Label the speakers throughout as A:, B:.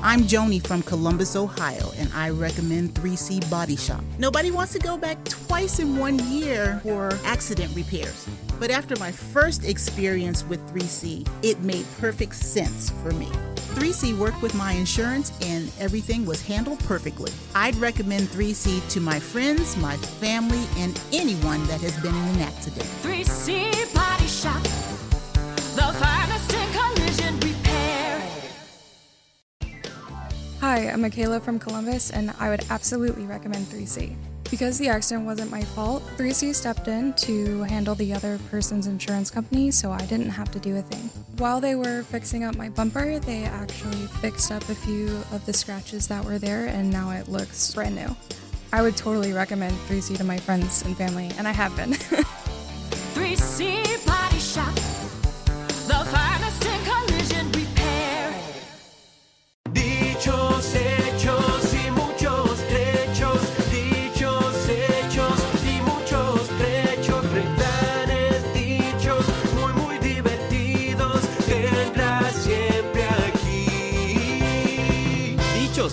A: I'm Joni from Columbus, Ohio, and I recommend 3C Body Shop. Nobody wants to go back twice in one year for accident repairs. But after my first experience with 3C, it made perfect sense for me. 3C worked with my insurance and everything was handled perfectly. I'd recommend 3C to my friends, my family, and anyone that has been in an accident.
B: 3C Body Shop, the finest
C: Hi, I'm Michaela from Columbus, and I would absolutely recommend 3C. Because the accident wasn't my fault, 3C stepped in to handle the other person's insurance company, so I didn't have to do a thing. While they were fixing up my bumper, they actually fixed up a few of the scratches that were there, and now it looks brand new. I would totally recommend 3C to my friends and family, and I have been.
B: 3C Body Shop,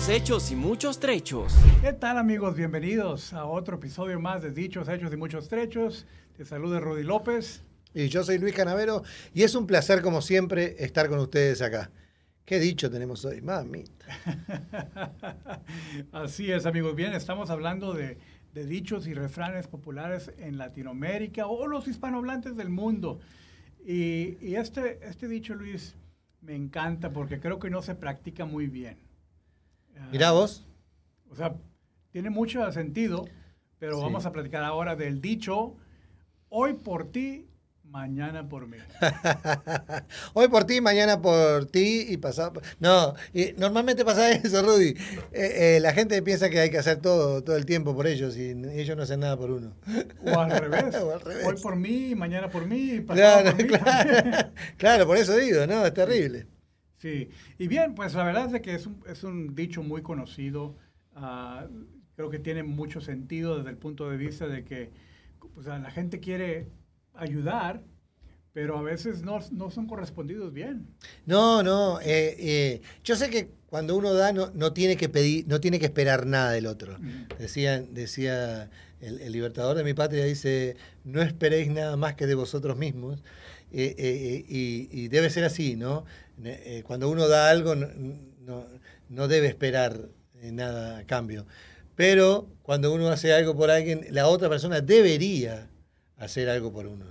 D: Dichos, hechos y muchos trechos.
E: ¿Qué tal amigos? Bienvenidos a otro episodio más de Dichos, Hechos y Muchos Trechos. Te saluda Rudy López.
F: Y yo soy Luis Canavero y es un placer como siempre estar con ustedes acá. ¿Qué dicho tenemos hoy? Mamita.
E: Así es amigos. Bien, estamos hablando de, de dichos y refranes populares en Latinoamérica o los hispanohablantes del mundo. Y, y este, este dicho, Luis, me encanta porque creo que no se practica muy bien. Ah,
F: Mirá vos.
E: O sea, tiene mucho sentido, pero
F: Sí.
E: vamos a platicar ahora del dicho, hoy por ti, mañana por mí.
F: Hoy por ti, mañana por ti y pasado. por- No, y normalmente pasa eso, Rudy. Eh, eh, la gente piensa que hay que hacer todo, todo el tiempo por ellos y ellos no hacen nada por uno.
E: O al revés.
F: O al revés.
E: Hoy por mí, mañana por mí, y pasado
F: Claro,
E: por mí.
F: claro, claro, por eso digo, ¿no? Es terrible.
E: Sí, y bien, pues la verdad es de que es un, es un dicho muy conocido. ah, creo que tiene mucho sentido desde el punto de vista de que pues, la gente quiere ayudar, pero a veces no, no son correspondidos bien.
F: No, no. eh, eh, yo sé que cuando uno da no, no tiene que pedir, no tiene que esperar nada del otro. Decía, decía el, el libertador de mi patria, dice, no esperéis nada más que de vosotros mismos. Eh, y, y debe ser así, ¿no? Eh, cuando uno da algo, no, no- no debe esperar eh, nada a cambio. Pero cuando uno hace algo por alguien, la otra persona debería hacer algo por uno.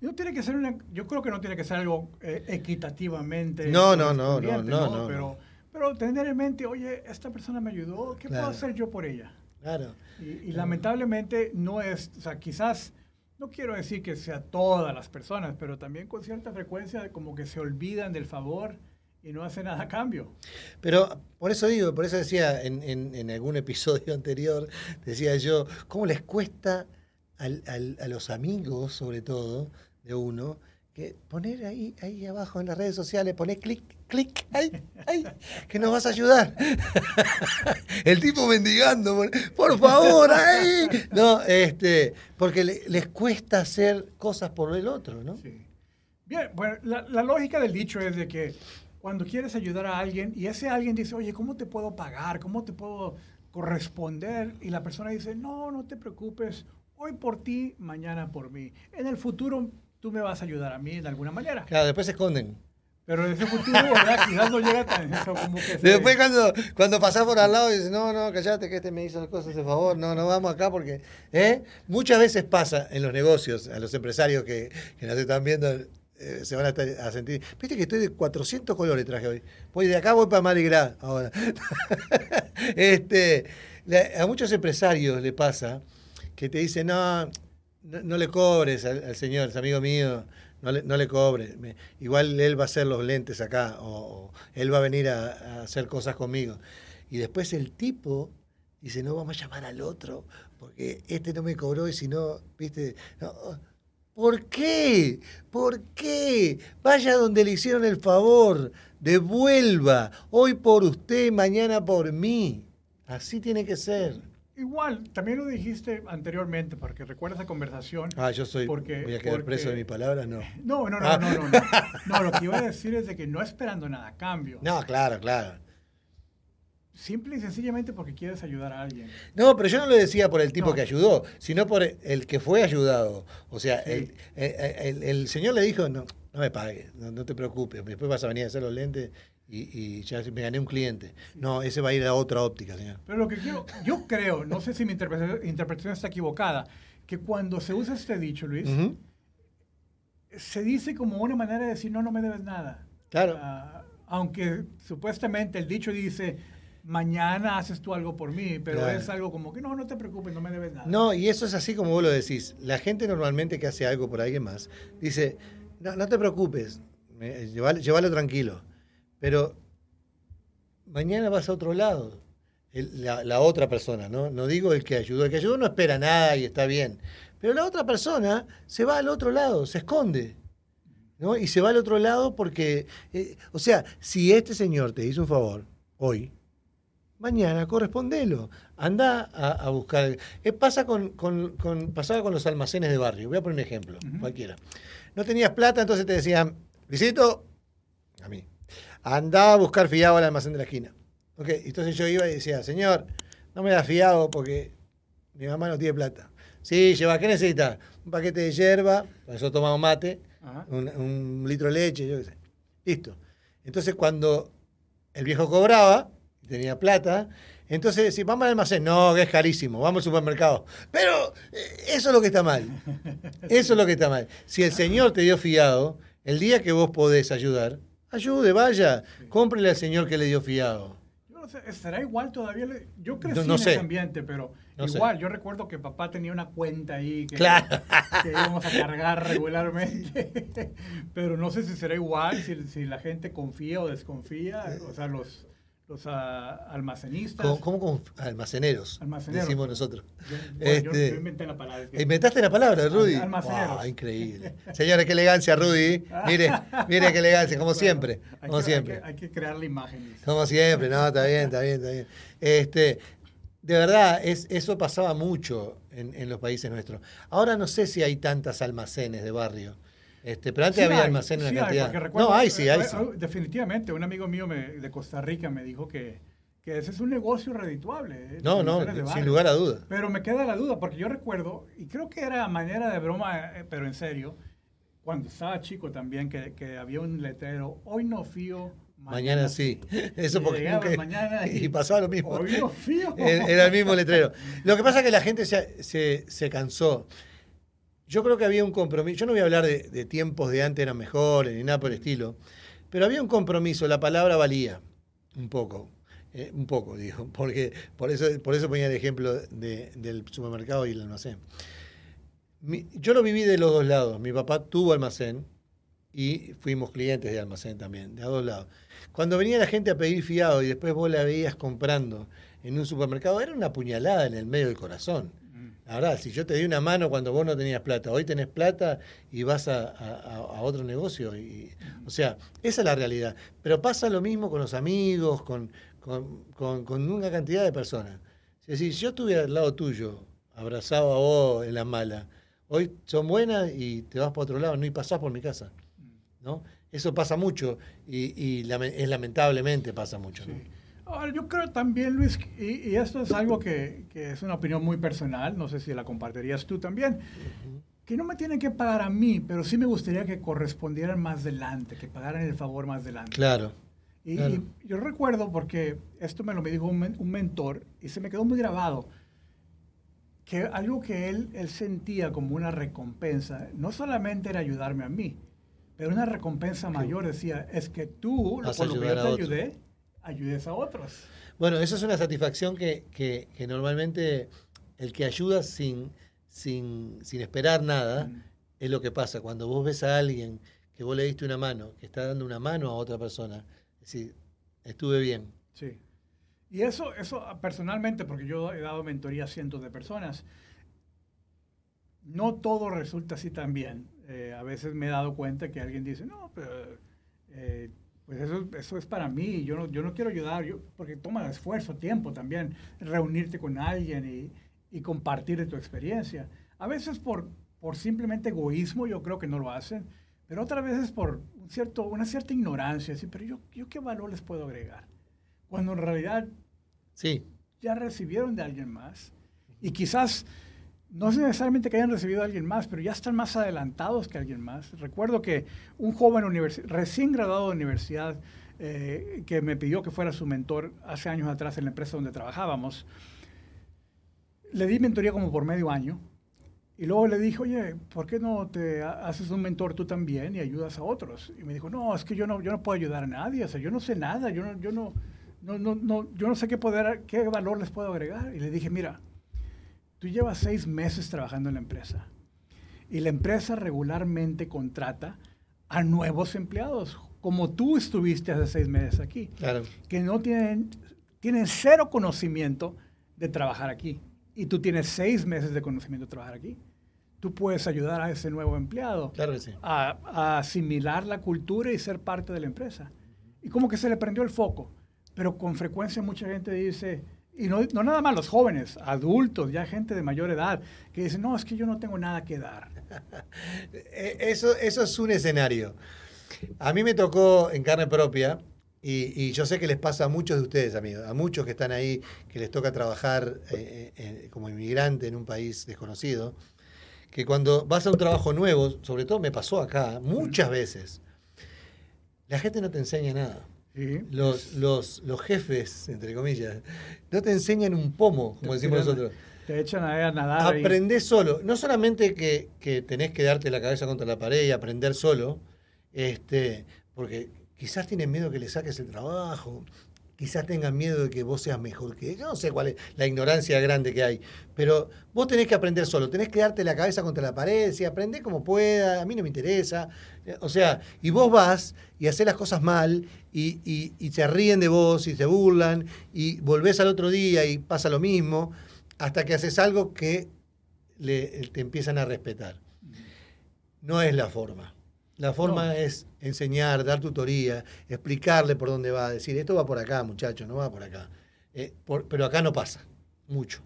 E: No tiene que ser una, yo creo que no tiene que ser algo eh, equitativamente.
F: No, no, no, no, no, no,
E: Pero, pero tener en mente, oye, esta persona me ayudó, ¿qué
F: Claro.
E: puedo hacer yo por ella?
F: Claro.
E: Y, y lamentablemente no es, o sea, quizás, no quiero decir que sea todas las personas, pero también con cierta frecuencia como que se olvidan del favor y no hacen nada a cambio.
F: Pero por eso digo, por eso decía en, en- en algún episodio anterior, decía yo, ¿cómo les cuesta al- al- a los amigos, sobre todo, de uno, que poner ahí, ahí abajo en las redes sociales, poner clic, clic, ahí, ahí, que nos vas a ayudar? El tipo mendigando, por, favor, ahí. No, este, porque le- les cuesta hacer cosas por el otro, ¿no?
E: Sí. Bien, bueno, la, la lógica del dicho es de que cuando quieres ayudar a alguien y ese alguien dice, oye, ¿cómo te puedo pagar? ¿Cómo te puedo corresponder? Y la persona dice, no, no te preocupes, hoy por ti, mañana por mí. En el futuro tú me vas a ayudar a mí de alguna manera.
F: Claro, después se esconden.
E: Pero ese futuro, ¿verdad? Quizás no llega tan eso como que... se-
F: Después cuando, cuando pasás por al lado y dices, no, no, callate que este me hizo cosas de favor, no, no vamos acá porque... ¿eh? Muchas veces pasa en los negocios, a los empresarios que, que nos están viendo, eh, se van a, estar- a sentir... Viste que estoy de 400 colores traje hoy. Voy de acá, voy para Mardi Gras ahora. este, la- a muchos empresarios le pasa que te dicen, no, no, le cobres al, señor, es amigo mío, no le, no le cobres. Igual él va a hacer los lentes acá, o, él va a venir a, a hacer cosas conmigo. Y después el tipo dice, no, vamos a llamar al otro, porque este no me cobró y si no, viste, no, ¿Por qué? ¿Por qué? Vaya donde le hicieron el favor, devuelva, hoy por usted, mañana por mí. Así tiene que ser.
E: Igual, también lo dijiste anteriormente, porque recuerda esa conversación.
F: Ah, yo soy.
E: Porque-
F: voy a quedar
E: porque-
F: preso de mi palabra, no.
E: No, no, no,
F: Ah.
E: no, no, no. No, lo que iba a decir es de que no esperando nada a cambio.
F: No, claro, claro.
E: Simple y sencillamente porque quieres ayudar a alguien.
F: No, pero yo no lo decía por el tipo
E: No.
F: que ayudó, sino por el que fue ayudado. O sea,
E: Sí.
F: el, el- el- el señor le dijo, no, no me pagues, no, no te preocupes, después vas a venir a hacer los lentes y, y ya me gané un cliente. No, ese va a ir a otra óptica, señor.
E: Pero lo que quiero, yo creo, no sé si mi interpretación, interpretación está equivocada, que cuando se usa este dicho, Luis,
F: Ujú,
E: se dice como una manera de decir, no, no me debes nada.
F: Claro.
E: Ah, aunque supuestamente el dicho dice, mañana haces tú algo por mí, pero
F: Claro.
E: es algo como que, no, no te preocupes, no me debes nada.
F: No, y eso es así como vos lo decís. La gente normalmente que hace algo por alguien más dice, no, no te preocupes, llévalo, llévalo tranquilo. Pero mañana vas a otro lado. El- la, la otra persona, ¿no? No digo el que ayudó. El que ayudó no espera nada y está bien. Pero la otra persona se va al otro lado, se esconde. ¿no? Y se va al otro lado porque, eh, o sea, si este señor te hizo un favor hoy, mañana correspondelo. Anda a, a buscar. Eh, pasa con, con- con- pasaba con los almacenes de barrio. Voy a poner un ejemplo, cualquiera. No tenías plata, entonces te decían, visito, a mí, anda a buscar fiado al almacén de la esquina. Ok, entonces yo iba y decía, señor, no me da fiado porque mi mamá no tiene plata. Sí, lleva, ¿qué necesita? Un paquete de hierba, para eso tomamos mate, un, un litro de leche, yo qué sé. Listo. Entonces cuando el viejo cobraba, tenía plata, entonces decía, vamos al almacén, no, que es carísimo, vamos al supermercado. Pero eh, eso es lo que está mal. Eso es lo que está mal. Si el Señor te dio fiado, el día que vos podés ayudar, ayude, vaya, cómprele al Señor que le dio fiado.
E: Yo no sé, ¿estará igual todavía? Yo crecí
F: No- no
E: en
F: sé.
E: ese ambiente, pero
F: No sé.
E: igual, yo recuerdo que papá tenía una cuenta ahí que,
F: Claro.
E: que íbamos a cargar regularmente. pero no sé si será igual, si, si la gente confía o desconfía, o sea, los, los ah, almacenistas.
F: ¿Cómo, cómo con almaceneros?
E: Almaceneros.
F: Decimos nosotros.
E: Yo, bueno,
F: Este,
E: yo inventé la palabra. que-
F: Inventaste la palabra, Rudy.
E: Almaceneros.
F: Wow, increíble. Señores, qué elegancia, Rudy. Mire, mire qué elegancia, como
E: Bueno,
F: siempre.
E: hay
F: Como
E: que-
F: siempre.
E: Hay que, hay que crear la imagen. dice.
F: Como siempre, no, está bien, está bien, está bien. Este, de verdad, es, eso pasaba mucho en, en los países nuestros. Ahora no sé si hay tantas almacenes de barrio. Este, pero antes
E: Sí
F: había
E: hay,
F: almacenes en
E: sí hay,
F: cantidad.
E: recuerdo-
F: no, hay, sí, hay.
E: eh,
F: sí.
E: eh, Definitivamente, un amigo mío me- de Costa Rica me dijo que, que ese es un negocio redituable. eh,
F: No, no, sin lugar a duda.
E: Pero me queda la duda, porque yo recuerdo, y creo que era manera de broma, eh, pero en serio, cuando estaba chico también, que, que había un letrero, hoy no fío,
F: Mañana sí. Eso porque
E: llegaba
F: nunca-
E: mañana
F: y pasaba lo mismo.
E: Hoy no fío.
F: Era era el mismo letrero. Lo que pasa es que la gente se, se- se cansó. Yo creo que había un compromiso. Yo no voy a hablar de, tiempos de antes eran mejores ni nada por el estilo. Pero había un compromiso. La palabra valía un poco. eh, un poco, digo. Porque por eso, por eso ponía el ejemplo de- del supermercado y el almacén. Yo lo viví de los dos lados. Mi papá tuvo almacén y fuimos clientes de almacén también, de a dos lados. Cuando venía la gente a pedir fiado y después vos la veías comprando en un supermercado, era una puñalada en el medio del corazón. Verdad, si yo te di una mano cuando vos no tenías plata, hoy tenés plata y vas a, a- a- otro negocio. Y, o sea, esa es la realidad. Pero pasa lo mismo con los amigos, con, con, con- con una cantidad de personas. Es decir, si yo estuviera al lado tuyo, abrazado a vos en la mala, hoy son buenas y te vas para otro lado, no y pasás por mi casa. ¿no? Eso pasa mucho y, y es lamentablemente pasa mucho.
E: Ahora, yo creo también, Luis, y, y esto es algo que, que es una opinión muy personal, no sé si la compartirías tú también, que no me tienen que pagar a mí, pero sí me gustaría que correspondieran más adelante, que pagaran el favor más adelante.
F: Claro.
E: Y,
F: claro.
E: y yo recuerdo, porque esto me lo me dijo un, un mentor y se me quedó muy grabado, que algo que él, él sentía como una recompensa, no solamente era ayudarme a mí, pero una recompensa mayor decía, es que tú, por lo que yo te ayudé, ayudes a otros.
F: Bueno, eso es una satisfacción que, que- que normalmente el que ayuda sin, sin, sin esperar nada
E: Mm.
F: es lo que pasa. Cuando vos ves a alguien que vos le diste una mano, que está dando una mano a otra persona, es decir, estuve bien.
E: Sí. Y eso, eso ah, personalmente, porque yo he dado mentoría a cientos de personas, no todo resulta así también. Eh, a veces me he dado cuenta que alguien dice, no, pero eh, Pues eso, eso es para mí, yo no, yo no quiero ayudar, yo, porque toma esfuerzo, tiempo también, reunirte con alguien y, y compartir de tu experiencia. A veces por, por simplemente egoísmo yo creo que no lo hacen, pero otras veces por un cierto, una cierta ignorancia, así, pero yo, yo qué valor les puedo agregar. Cuando en realidad
F: Sí,
E: ya recibieron de alguien más y quizás no es necesariamente que hayan recibido de alguien más, pero ya están más adelantados que alguien más. Recuerdo que un joven recién graduado de universidad eh, que me pidió que fuera su mentor hace años atrás en la empresa donde trabajábamos, le di mentoría como por medio año y luego le dije, oye, ¿por qué no te ha- haces un mentor tú también y ayudas a otros? Y me dijo, no, es que yo no, yo no puedo ayudar a nadie, o sea, yo no sé nada, yo no, yo no, no, no, no, yo no sé qué, poder, qué valor les puedo agregar. Y le dije, mira, tú llevas seis meses trabajando en la empresa y la empresa regularmente contrata a nuevos empleados, como tú estuviste hace seis meses aquí,
F: claro.
E: que no tienen, tienen cero conocimiento de trabajar aquí. Y tú tienes seis meses de conocimiento de trabajar aquí. Tú puedes ayudar a ese nuevo empleado
F: Claro que sí.
E: a, a asimilar la cultura y ser parte de la empresa. Y como que se le prendió el foco. Pero con frecuencia mucha gente dice, y no, no nada más los jóvenes, adultos, ya gente de mayor edad, que dicen, no, es que yo no tengo nada que dar.
F: Eh, Eso, eso es un escenario. A mí me tocó en carne propia, y, y yo sé que les pasa a muchos de ustedes, amigos, a muchos que están ahí, que les toca trabajar eh, eh, como inmigrante en un país desconocido, que cuando vas a un trabajo nuevo, sobre todo me pasó acá, muchas veces, la gente no te enseña nada.
E: ¿Sí?
F: Los, los, los jefes, entre comillas, no te enseñan un pomo, como decimos nosotros.
E: Te echan a nadar. y-
F: Aprendés solo. No solamente que, que tenés que darte la cabeza contra la pared y aprender solo, este, porque quizás tienen miedo que le saques el trabajo, quizás tengan miedo de que vos seas mejor que ellos. No sé cuál es la ignorancia grande que hay, pero vos tenés que aprender solo, tenés que darte la cabeza contra la pared, decir, aprendé como pueda, a mí no me interesa. Eh, O sea, y vos vas y haces las cosas mal y, y- y se ríen de vos y se burlan y volvés al otro día y pasa lo mismo hasta que haces algo que le- te empiezan a respetar. No es la forma. La forma
E: No.
F: es enseñar, dar tutoría, explicarle por dónde va, decir, esto va por acá, muchacho, no va por acá. Eh, por- pero acá no pasa, mucho.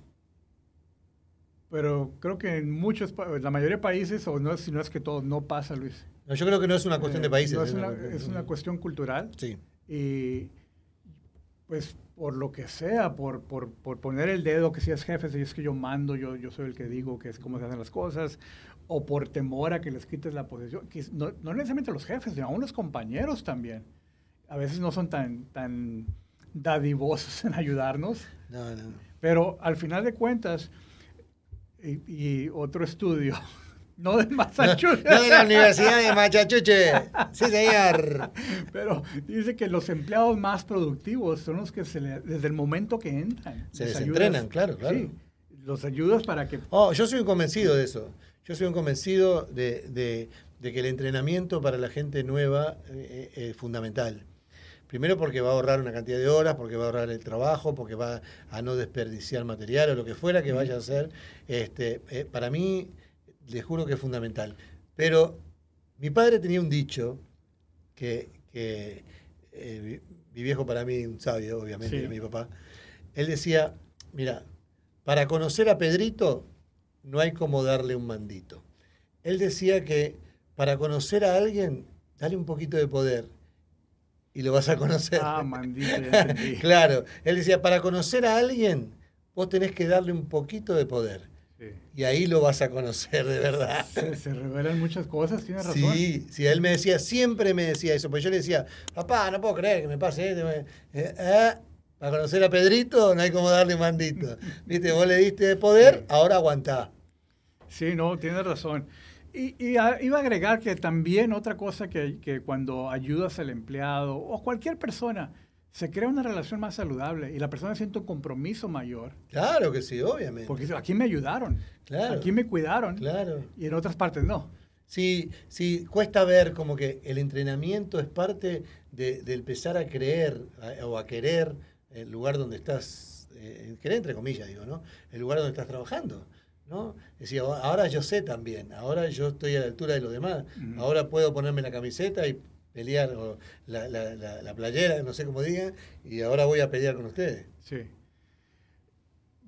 E: Pero creo que en muchos, la mayoría de países, o no, es- si no es que todo, no pasa, Luis.
F: No, yo creo que no es una cuestión de
E: Eh,
F: países.
E: no es, una, es una cuestión cultural.
F: Sí,
E: Y pues por lo que sea, por, por, por poner el dedo que si es jefe, si es que yo mando, yo, yo soy el que digo que es cómo se hacen las cosas, o por temor a que les quites la posición. que No, no necesariamente los jefes, sino aún los compañeros también. A veces no son tan, tan dadivosos en ayudarnos,
F: no, no.
E: pero al final de cuentas, y, y otro estudio, no de Massachusetts,
F: No de la Universidad de Machachuche. Sí, señor.
E: Pero dice que los empleados más productivos son los que se le- desde el momento que entran.
F: Se
E: les
F: entrenan, claro, claro.
E: Sí, los ayudas para que...
F: Oh, yo soy un convencido de eso. Yo soy un convencido de, de- de que el entrenamiento para la gente nueva eh, eh, es fundamental. Primero porque va a ahorrar una cantidad de horas, porque va a ahorrar el trabajo, porque va a no desperdiciar material o lo que fuera que vaya a hacer. Este, eh, para mí, les juro que es fundamental. Pero mi padre tenía un dicho que, que, eh, mi, viejo para mí, un sabio, obviamente,
E: Sí.
F: era mi papá. Él decía, mira, para conocer a Pedrito no hay como darle un mandito. Él decía que para conocer a alguien, dale un poquito de poder y lo vas a conocer.
E: Ah, mandito,
F: claro, él decía, para conocer a alguien, vos tenés que darle un poquito de poder
E: Sí.
F: y ahí lo vas a conocer de verdad.
E: Se, se revelan muchas cosas, tienes razón.
F: Sí, sí, él me decía, siempre me decía eso, pues yo le decía, papá, no puedo creer que me pase esto. Eh, eh, para conocer a Pedrito no hay como darle un mandito. Viste, vos le diste poder, ahora aguantá.
E: Sí, no, tienes razón. Y, y a- iba a agregar que también otra cosa que, que cuando ayudas al empleado o cualquier persona, se crea una relación más saludable y la persona siente un compromiso mayor.
F: Claro que sí, obviamente.
E: Porque aquí me ayudaron,
F: Claro.
E: aquí me cuidaron
F: Claro.
E: y en otras partes no.
F: Sí, sí, cuesta ver como que el entrenamiento es parte de, de empezar a creer a- o a querer el lugar donde estás, eh, querer entre comillas, digo, ¿no? El lugar donde estás trabajando, ¿no? Ahora yo sé también, ahora yo estoy a la altura de los demás, ahora puedo ponerme la camiseta y pelear o la, la- la- la playera, no sé cómo digan, y ahora voy a pelear con ustedes.
E: Sí.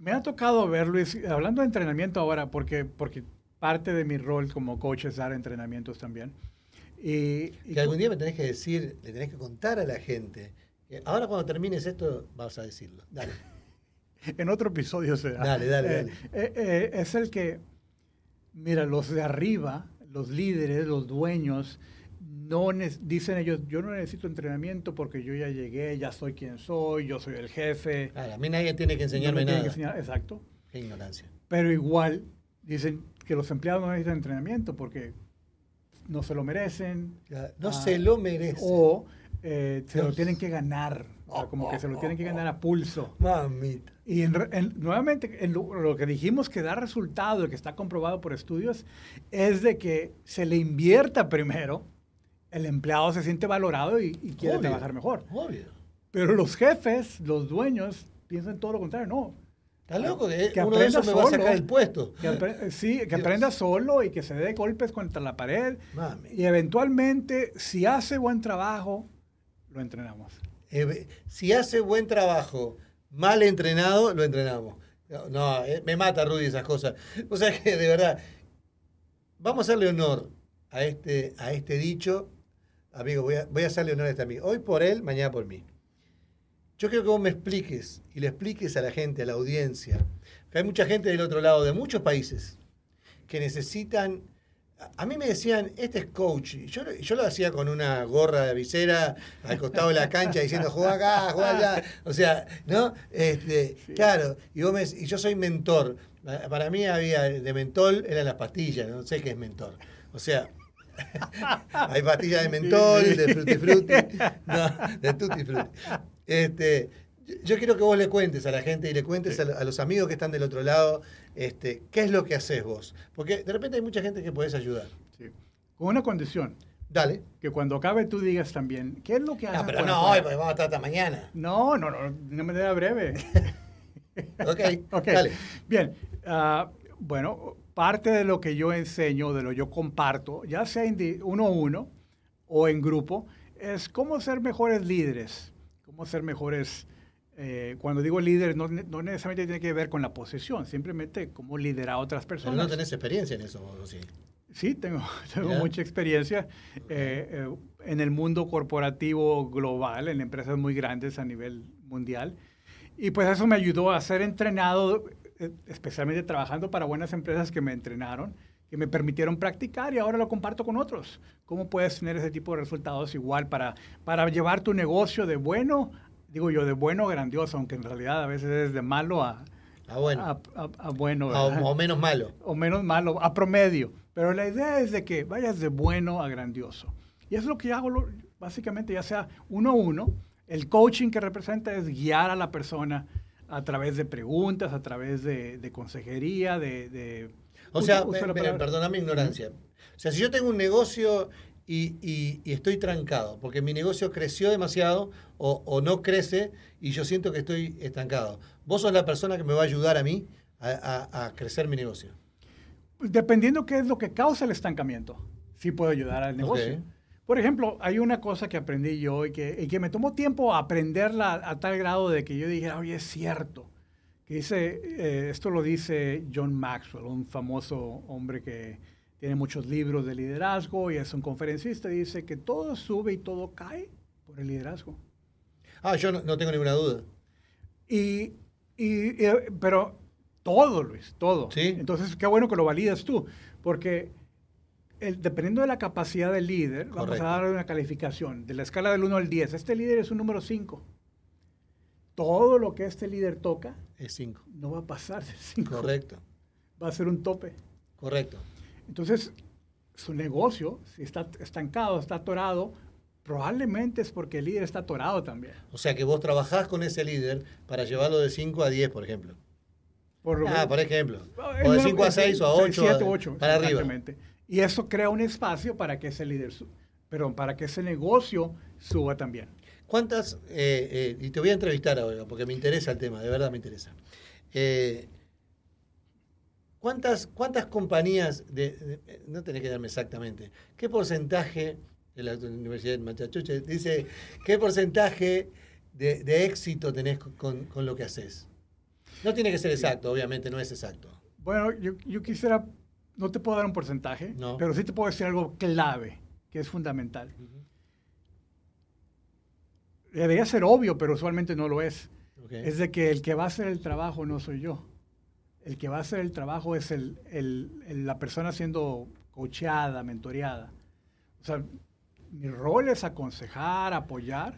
E: Me ha tocado ver, Luis, hablando de entrenamiento ahora, porque, porque parte de mi rol como coach es dar entrenamientos también. Y, y
F: Que algún día me tenés que decir, le tenés que contar a la gente. que ahora cuando termines esto, vas a decirlo. Dale.
E: en otro episodio será.
F: Dale, dale,
E: Eh,
F: dale.
E: eh, eh, es el que, mira, los de arriba, los líderes, los dueños, no dicen ellos, yo no necesito entrenamiento porque yo ya llegué, ya soy quien soy, yo soy el jefe.
F: Claro, a mí nadie tiene que enseñarme nada.
E: que enseñar- exacto.
F: Qué ignorancia.
E: Pero igual dicen que los empleados no necesitan entrenamiento porque no se lo merecen.
F: No
E: Ah,
F: se lo merece.
E: O eh, se lo tienen que ganar. O sea, como que se lo tienen que ganar a pulso.
F: Mamita.
E: Y en en- nuevamente, en lo, lo que dijimos que da resultado y que está comprobado por estudios es de que se le invierta primero, el empleado se siente valorado y, y quiere
F: Obvio,
E: trabajar mejor.
F: Obvio.
E: Pero los jefes, los dueños, piensan todo lo contrario. No,
F: Está loco que,
E: Que
F: uno de esos me
E: aprenda
F: va a sacar
E: solo.
F: el puesto.
E: que, apre- sí, que
F: Dios.
E: aprenda solo y que se dé golpes contra la pared.
F: Mami.
E: Y eventualmente, si hace buen trabajo, lo entrenamos.
F: Eh, si hace buen trabajo mal entrenado, lo entrenamos. No, eh, me mata Rudy esas cosas. O sea que de verdad, vamos a hacerle honor a este, a este dicho. Amigo, voy a, voy a hacerle honor a este amigo. Hoy por él, mañana por mí. Yo quiero que vos me expliques y le expliques a la gente, a la audiencia, que hay mucha gente del otro lado, de muchos países, que necesitan... a- mí me decían, este es coach. Y yo, yo lo hacía con una gorra de visera al costado de la cancha diciendo, juega acá, juega allá. O sea, ¿no? Este, Claro, y, vos me, y yo soy mentor. Pa- Para mí había de mentol, eran las pastillas, no sé qué es mentor. O sea, hay pastillas de mentol, de no, de tutti frutti. Este, yo- quiero que vos le cuentes a la gente y le cuentes a, lo- a los amigos que están del otro lado, este, qué es lo que haces vos. Porque de repente hay mucha gente que podés ayudar.
E: Sí. Con una condición,
F: Dale.
E: que cuando acabe tú digas también, ¿qué es lo que haces?
F: No, pero no hoy, porque vamos a estar hasta mañana.
E: No, no, no, de una manera breve.
F: Ok,
E: Ok,
F: dale.
E: bien. ah, bueno, parte de lo que yo enseño, de lo que yo comparto, ya sea uno a uno o en grupo, es cómo ser mejores líderes, cómo ser mejores... eh, cuando digo líderes, no, no necesariamente tiene que ver con la posición, simplemente cómo liderar a otras
F: Pero
E: personas.
F: no tenés experiencia en eso, vos, sí.
E: Sí, tengo, tengo mucha experiencia eh, eh, en el mundo corporativo global, en empresas muy grandes a nivel mundial. Y pues eso me ayudó a ser entrenado, eh, especialmente trabajando para buenas empresas que me entrenaron, que me permitieron practicar y ahora lo comparto con otros. ¿Cómo puedes tener ese tipo de resultados igual para, para llevar tu negocio de bueno, digo yo, de bueno a grandioso, aunque en realidad a veces es de malo a,
F: bueno.
E: a, a- a bueno.
F: O, menos malo.
E: o menos malo, a promedio. Pero la idea es de que vayas de bueno a grandioso. Y eso es lo que hago lo- básicamente, ya sea uno a uno. El coaching que representa es guiar a la persona a través de preguntas, a través de, de consejería, de... de-
F: O sea,
E: uso
F: me-
E: la
F: me-
E: palabra.
F: perdona mi ignorancia. O sea, si yo tengo un negocio y, y- y estoy trancado, porque mi negocio creció demasiado o, o no crece y yo siento que estoy estancado, vos sos la persona que me va a ayudar a mí a, a- a crecer mi negocio.
E: Dependiendo qué es lo que causa el estancamiento, sí puedo ayudar al negocio.
F: Ok.
E: Por ejemplo, hay una cosa que aprendí yo y que, y que me tomó tiempo aprenderla a tal grado de que yo dije, oye, es cierto. Que dice, eh, esto lo dice John Maxwell, un famoso hombre que tiene muchos libros de liderazgo y es un conferencista. Dice que todo sube y todo cae por el liderazgo.
F: Ah, yo no, no tengo ninguna duda.
E: Y, y- pero todo, Luis, todo.
F: Sí.
E: Entonces, qué bueno que lo validas tú, porque el- dependiendo de la capacidad del líder, vamos
F: Correcto.
E: a darle una calificación de la escala del 1 al 10. Este líder es un número 5. Todo lo que este líder toca
F: Es 5.
E: no va a pasar de 5.
F: Correcto,
E: Va a ser un tope.
F: correcto.
E: Entonces, su negocio, si está estancado, está atorado, probablemente es porque el líder está atorado también.
F: O sea que vos trabajás con ese líder para llevarlo de 5 a 10, por ejemplo.
E: Por lo
F: Ah,
E: menos-
F: por ejemplo.
E: Eh,
F: O de
E: no,
F: 5 a
E: eh,
F: 6 o a
E: seis,
F: 8.
E: siete, ocho,
F: para arriba.
E: Y eso crea un espacio para que ese líder, perdón, para que ese negocio suba también.
F: ¿Cuántas, eh, eh, y te voy a entrevistar ahora, porque me interesa el tema, de verdad me interesa. Eh, ¿cuántas, ¿Cuántas compañías, de, de- no tenés que darme exactamente, qué porcentaje de la Universidad de Massachusetts, dice, ¿qué porcentaje de, de éxito tenés con, con lo que haces? No tiene que ser exacto, obviamente no es exacto.
E: Bueno, yo, yo quisiera, no te puedo dar un porcentaje,
F: No.
E: pero sí te puedo decir algo clave, que es fundamental. Debería ser obvio, pero usualmente no lo es. Es de que el que va a hacer el trabajo no soy yo. El que va a hacer el trabajo es el, el- el- la persona siendo coacheada, mentoreada. O sea, mi rol es aconsejar, apoyar.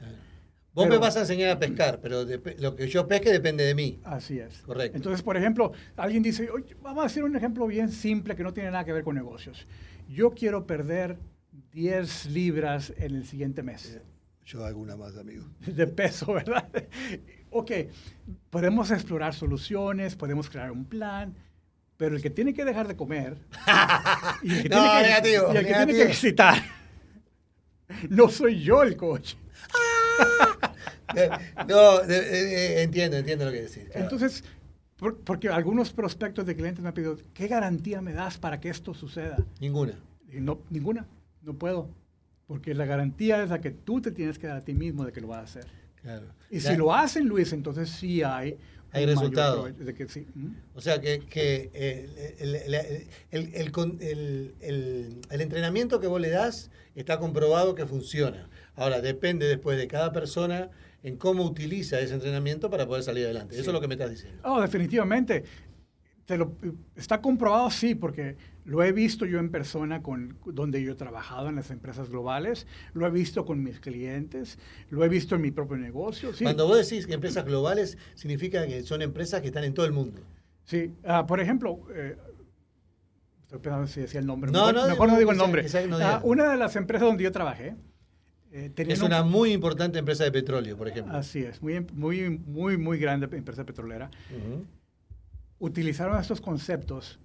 F: Vos me
E: pero-
F: vas a enseñar a pescar, pero dep- lo que yo pesque depende de mí.
E: Así es.
F: Correcto.
E: Entonces, por ejemplo, alguien dice, "Oye, vamos a hacer un ejemplo bien simple que no tiene nada que ver con negocios. Yo quiero perder 10 libras en el siguiente mes
F: Yo alguna más, amigo.
E: de peso, ¿verdad? Ok, podemos explorar soluciones, podemos crear un plan, pero el que tiene que dejar de comer y el que,
F: No,
E: tiene, que,
F: negativo,
E: y el que tiene que
F: negativo.
E: excitar, no soy yo el coach.
F: Eh, No, entiendo, entiendo lo que decís. claro.
E: Entonces, por- porque algunos prospectos de clientes me han pedido, ¿qué garantía me das para que esto suceda?
F: Ninguna.
E: No, ninguna, no puedo. Porque la garantía es la que tú te tienes que dar a ti mismo de que lo vas a hacer.
F: Claro.
E: Y si lo hacen, Luis, entonces sí hay...
F: Hay
E: un mayor
F: resultado.
E: provecho De que sí. ¿Mm?
F: O sea que, que, eh, el, entrenamiento que vos le das está comprobado que funciona. Ahora, depende después de cada persona en cómo utiliza ese entrenamiento para poder salir adelante. Eso es lo que me estás diciendo.
E: Oh, definitivamente. Te lo, está comprobado, sí, porque lo he visto yo en persona con donde yo he trabajado en las empresas globales, lo he visto con mis clientes, lo he visto en mi propio negocio. Sí,
F: Cuando vos decís que empresas globales, significa que son empresas que están en todo el mundo.
E: sí. Ah, por ejemplo, eh, estoy pensando si decía el nombre.
F: No,
E: mejor
F: no,
E: mejor no,
F: no,
E: digo el nombre.
F: no
E: Ah, una de las empresas donde yo trabajé eh,
F: Es
E: un-
F: una muy importante empresa de petróleo, por ejemplo.
E: Así es, muy, muy, muy, muy grande empresa petrolera. Utilizaron estos conceptos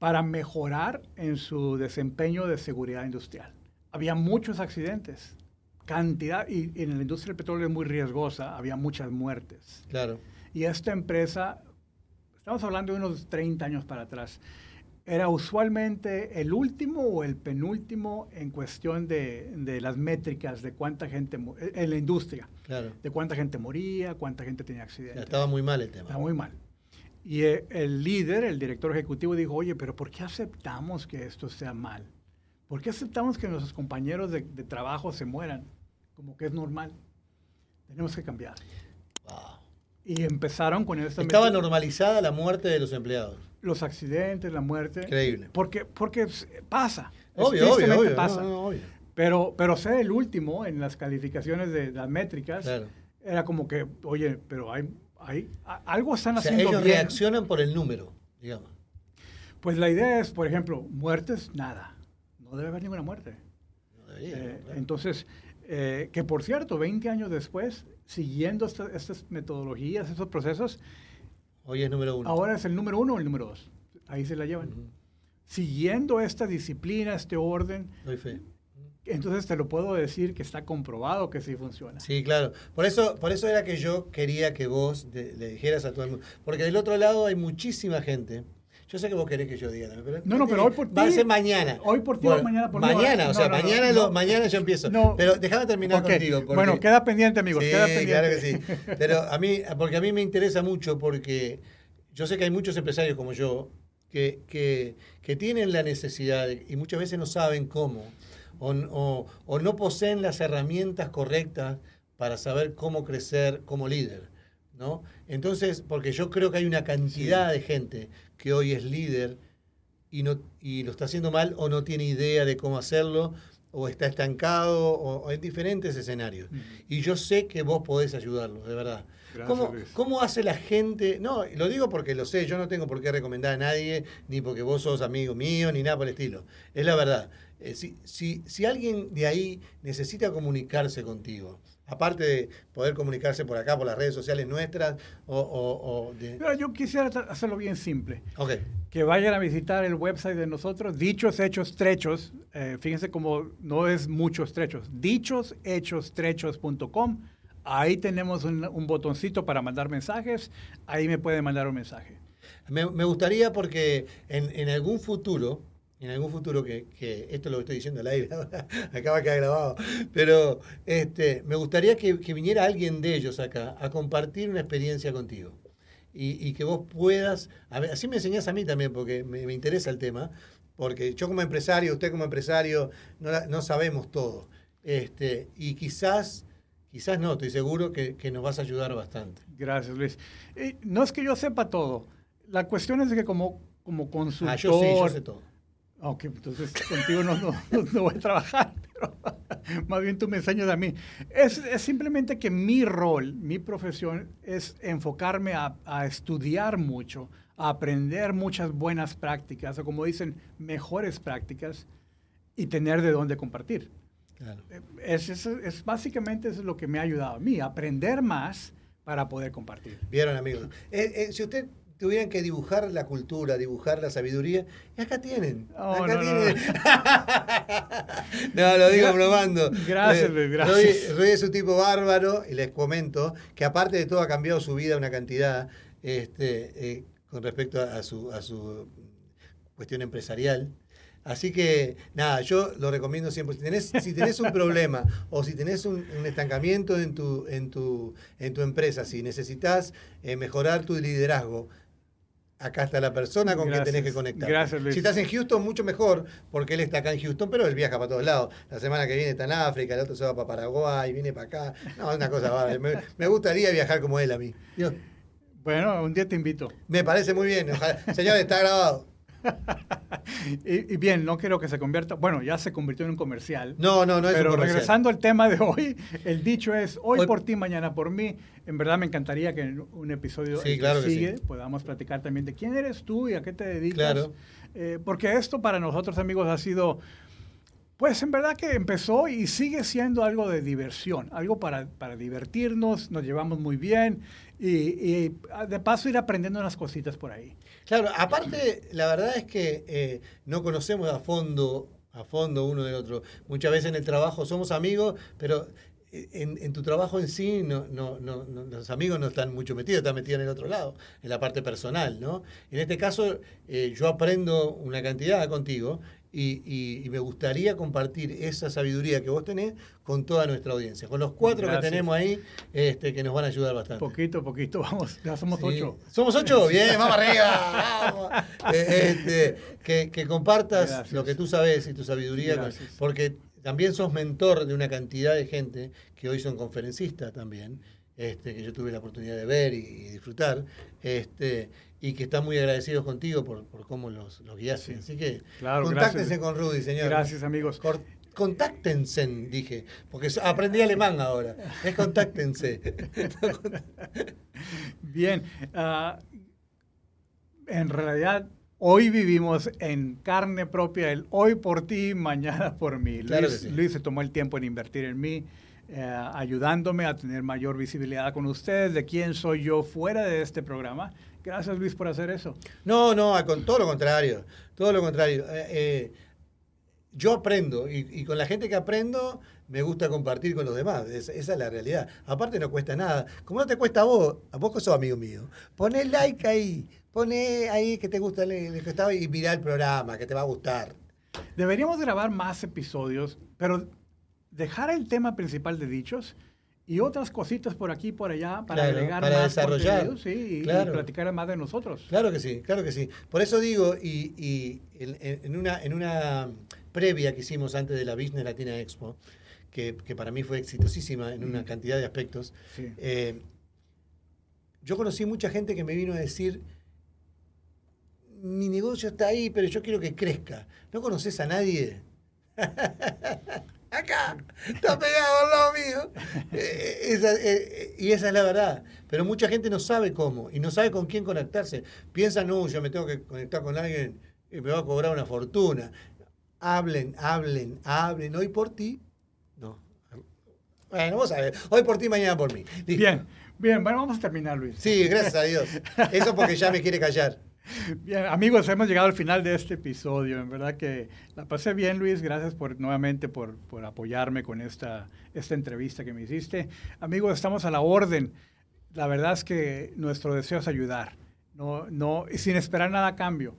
E: para mejorar en su desempeño de seguridad industrial. Había muchos accidentes, cantidad, y, y en la industria del petróleo es muy riesgosa, había muchas muertes.
F: Claro.
E: Y esta empresa, estamos hablando de unos 30 años para atrás, era usualmente el último o el penúltimo en cuestión de, de las métricas de cuánta gente, en la industria,
F: Claro.
E: de cuánta gente moría, cuánta gente tenía accidentes.
F: estaba muy mal el tema.
E: Está muy mal. Y eh, el líder, el director ejecutivo, dijo, oye, pero ¿por qué aceptamos que esto sea mal? ¿Por qué aceptamos que nuestros compañeros de, de trabajo se mueran? Como que es normal. Tenemos que cambiar.
F: Wow.
E: Y empezaron con esta...
F: Estaba normalizada la muerte de los empleados.
E: Los accidentes, la muerte.
F: Increíble.
E: Porque, porque pasa.
F: Obvio, obvio, obvio.
E: pasa.
F: No, no, obvio.
E: Pero, pero ser el último en las calificaciones de las métricas
F: Claro.
E: era como que, oye, pero hay, hay a- algo están
F: O sea,
E: haciendo
F: ellos
E: bien.
F: reaccionan por el número, digamos.
E: Pues la idea es, por ejemplo, muertes, nada. No debe haber ninguna muerte.
F: No debería,
E: Eh. Entonces, eh, que por cierto, 20 años después, siguiendo esta- estas metodologías, estos procesos,
F: Hoy es número uno.
E: ahora es el número uno o el número dos. Ahí se la llevan. Siguiendo esta disciplina, este orden,
F: Doy fe.
E: Entonces te lo puedo decir que está comprobado que sí funciona.
F: Sí, claro. Por eso, por eso era que yo quería que vos le dijeras a todo el mundo. Porque del otro lado hay muchísima gente. Yo sé que vos querés que yo diga, pero
E: No, no, pero hoy por
F: Va a
E: ti-
F: ser mañana.
E: hoy por ti o mañana por mí.
F: Mañana,
E: No,
F: o sea,
E: no, no,
F: mañana, lo- mañana yo empiezo.
E: No.
F: Pero déjame terminar contigo. porque-
E: Bueno, queda pendiente, amigos.
F: Sí,
E: queda pendiente.
F: claro que sí. Pero a mí, porque a mí me interesa mucho porque yo sé que hay muchos empresarios como yo que, que, que tienen la necesidad y muchas veces no saben cómo o, o- o no poseen las herramientas correctas para saber cómo crecer como líder. ¿no? Entonces, porque yo creo que hay una cantidad de gente que hoy es líder y, no, y lo está haciendo mal o no tiene idea de cómo hacerlo o está estancado o, o en diferentes escenarios. Y yo sé que vos podés ayudarlos, de verdad.
E: Gracias,
F: ¿Cómo. ¿Cómo hace la gente? No, lo digo porque lo sé, yo no tengo por qué recomendar a nadie, ni porque vos sos amigo mío, ni nada por el estilo. Es la verdad. Eh, si, si, si alguien de ahí necesita comunicarse contigo, aparte de poder comunicarse por acá, por las redes sociales nuestras, o, o- o de...
E: Pero yo quisiera hacerlo bien simple. Que vayan a visitar el website de nosotros, Dichos Hechos Trechos. Eh, fíjense como no es muchos trechos, dichoshechos.trechos.com. Ahí tenemos un, un botoncito para mandar mensajes. Ahí me pueden mandar un mensaje.
F: Me, me gustaría porque en, en algún futuro, en algún futuro que, que esto lo estoy diciendo al aire, ahora, acaba de quedar grabado, pero este, me gustaría que, que viniera alguien de ellos acá a compartir una experiencia contigo. Y, y que vos puedas, a ver, así me enseñás a mí también, porque me, me interesa el tema, porque yo como empresario, usted como empresario, no, la- no sabemos todo. Este, y quizás, quizás no, estoy seguro que, que nos vas a ayudar bastante.
E: Gracias, Luis. Eh, no es que yo sepa todo. La cuestión es que como, como consultor...
F: Ah, yo sí, yo sé todo.
E: Ok, entonces contigo no, no, no- voy a trabajar, pero más bien tú me enseñas a mí. Es, es simplemente que mi rol, mi profesión es enfocarme a, a estudiar mucho, a aprender muchas buenas prácticas, o como dicen, mejores prácticas, y tener de dónde compartir.
F: Claro.
E: Es, es, es básicamente eso es lo que me ha ayudado a mí, aprender más para poder compartir.
F: Vieron, amigos. Eh, eh, si usted tuvieran que dibujar la cultura, dibujar la sabiduría, acá tienen.
E: Oh,
F: acá
E: no, no,
F: tienen. No, lo digo bromando.
E: gracias,
F: Eh,
E: Luis, gracias.
F: Roy, Roy es un tipo bárbaro y les comento que aparte de todo ha cambiado su vida una cantidad este, eh, con respecto a, a su, a su cuestión empresarial. Así que, nada, yo lo recomiendo siempre. Si tenés, si tenés un problema o si tenés un, un estancamiento en tu, en, tu, en tu empresa, si necesitas eh, mejorar tu liderazgo, acá está la persona con
E: Gracias.
F: que tenés que conectar.
E: Gracias, Luis.
F: Si estás en Houston, mucho mejor, porque él está acá en Houston, pero él viaja para todos lados. La semana que viene está en África, el otro se va para Paraguay, viene para acá. No, es una cosa. Me, me gustaría viajar como él a mí. Dios,
E: Bueno, un día te invito.
F: me parece muy bien. Ojalá. Señor, está grabado.
E: Y, y bien, no quiero que se convierta, bueno, ya se convirtió en un comercial.
F: No, no, no es un
E: Pero
F: comercial.
E: regresando al tema de hoy, el dicho es hoy,
F: Hoy-
E: por ti, mañana por mí. En verdad me encantaría que en un episodio
F: Sí, claro que
E: sigue
F: sí.
E: podamos platicar también de quién eres tú y a qué te dedicas.
F: Claro.
E: Eh, porque esto para nosotros amigos ha sido, pues en verdad que empezó y sigue siendo algo de diversión, algo para, para divertirnos, nos llevamos muy bien y, ah, de paso ir aprendiendo unas cositas por ahí.
F: Claro, aparte, la verdad es que eh, no conocemos a fondo, a fondo uno del otro. Muchas veces en el trabajo somos amigos, pero eh, en, tu trabajo en sí no, no- los amigos no están mucho metidos, están metidos en el otro lado, en la parte personal, ¿no? En este caso, eh, yo aprendo una cantidad contigo y, y- y me gustaría compartir esa sabiduría que vos tenés con toda nuestra audiencia, con los cuatro
E: Gracias.
F: que tenemos ahí, este, que nos van a ayudar bastante.
E: Poquito poquito, vamos, ya somos
F: Sí.
E: ocho.
F: Somos ocho, bien, vamos arriba. vamos. Eh, este, que, que compartas
E: Gracias.
F: lo que tú sabes y tu sabiduría, con- porque también sos mentor de una cantidad de gente que hoy son conferencistas también, este, que yo tuve la oportunidad de ver y, y disfrutar, este, y que están muy agradecidos contigo por, por cómo los, los guiaste.
E: Sí.
F: Así que
E: Claro,
F: contáctense
E: gracias.
F: con Rudy, señor.
E: Gracias amigos.
F: Cor- Contáctense, dije, porque aprendí alemán ahora. Es contáctense.
E: Bien, ah, en realidad hoy vivimos en carne propia el hoy por ti, mañana por mí.
F: Claro
E: Luis,
F: sí.
E: Luis se tomó el tiempo en invertir en mí, eh, ayudándome a tener mayor visibilidad con ustedes de quién soy yo fuera de este programa. Gracias Luis por hacer eso.
F: No, no, con todo lo contrario, todo lo contrario. Eh, eh, yo aprendo y, y con la gente que aprendo me gusta compartir con los demás. Es- esa es la realidad. Aparte no cuesta nada. Como no te cuesta a vos, a vos que sos amigo mío, poné like ahí, poné ahí que te gusta el, el que estaba y mirá el programa, que te va a gustar.
E: Deberíamos grabar más episodios, pero dejar el tema principal de dichos y otras cositas por aquí y por allá para
F: Claro,
E: agregar
F: para
E: más
F: desarrollar.
E: sí, y- y
F: Claro.
E: platicar más de nosotros.
F: Claro que sí, claro que sí. Por eso digo, y, y en, una, en una previa que hicimos antes de la Business Latina Expo, que, que para mí fue exitosísima en una cantidad de aspectos,
E: Sí.
F: eh, yo conocí mucha gente que me vino a decir, mi negocio está ahí, pero yo quiero que crezca. ¿No conoces a nadie? Acá, está pegado al lado mío. Eh, esa- eh, y esa es la verdad. Pero mucha gente no sabe cómo y no sabe con quién conectarse. Piensa, no, yo me tengo que conectar con alguien y me va a cobrar una fortuna. Hablen, hablen, hablen. Hoy por ti, no. Bueno, vos sabés. Hoy por ti, mañana por mí. Listo.
E: Bien, bien, bueno, vamos a terminar, Luis.
F: Sí, gracias a Dios. Eso porque ya me quiere callar.
E: Bien, amigos, hemos llegado al final de este episodio. En verdad que la pasé bien, Luis. Gracias por nuevamente por, por apoyarme con esta, esta entrevista que me hiciste. Amigos, estamos a la orden. La verdad es que nuestro deseo es ayudar, no, no, sin esperar nada a cambio.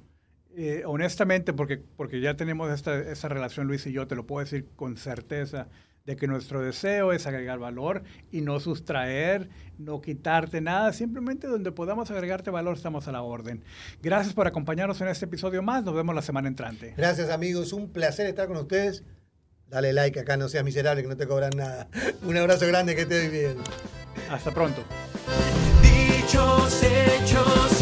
E: eh, honestamente, porque, porque ya tenemos esta, esta relación Luis y yo, te lo puedo decir con certeza, de que nuestro deseo es agregar valor y no sustraer, no quitarte nada, simplemente donde podamos agregarte valor estamos a la orden. Gracias por acompañarnos en este episodio más, nos vemos la semana entrante.
F: Gracias amigos, un placer estar con ustedes. Dale like acá, no seas miserable, que no te cobran nada. Un abrazo grande, que estés bien.
E: Hasta pronto.
D: Dichos, hechos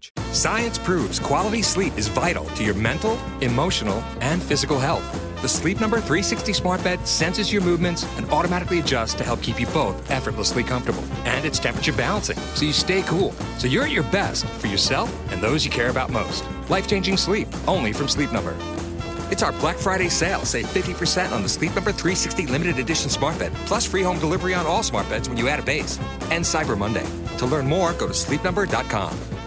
G: OH.
H: Science proves quality sleep is vital to your mental, emotional, and physical health. The Sleep Number 360 smart bed senses your movements and automatically adjusts to help keep you both effortlessly comfortable. And it's temperature balancing, so you stay cool. So you're at your best for yourself and those you care about most. Life-changing sleep, only from Sleep Number. It's our Black Friday sale. Save 50% on the Sleep Number 360 limited edition smart bed, plus free home delivery on all smart beds when you add a base. And Cyber Monday. To learn more, go to sleepnumber.com.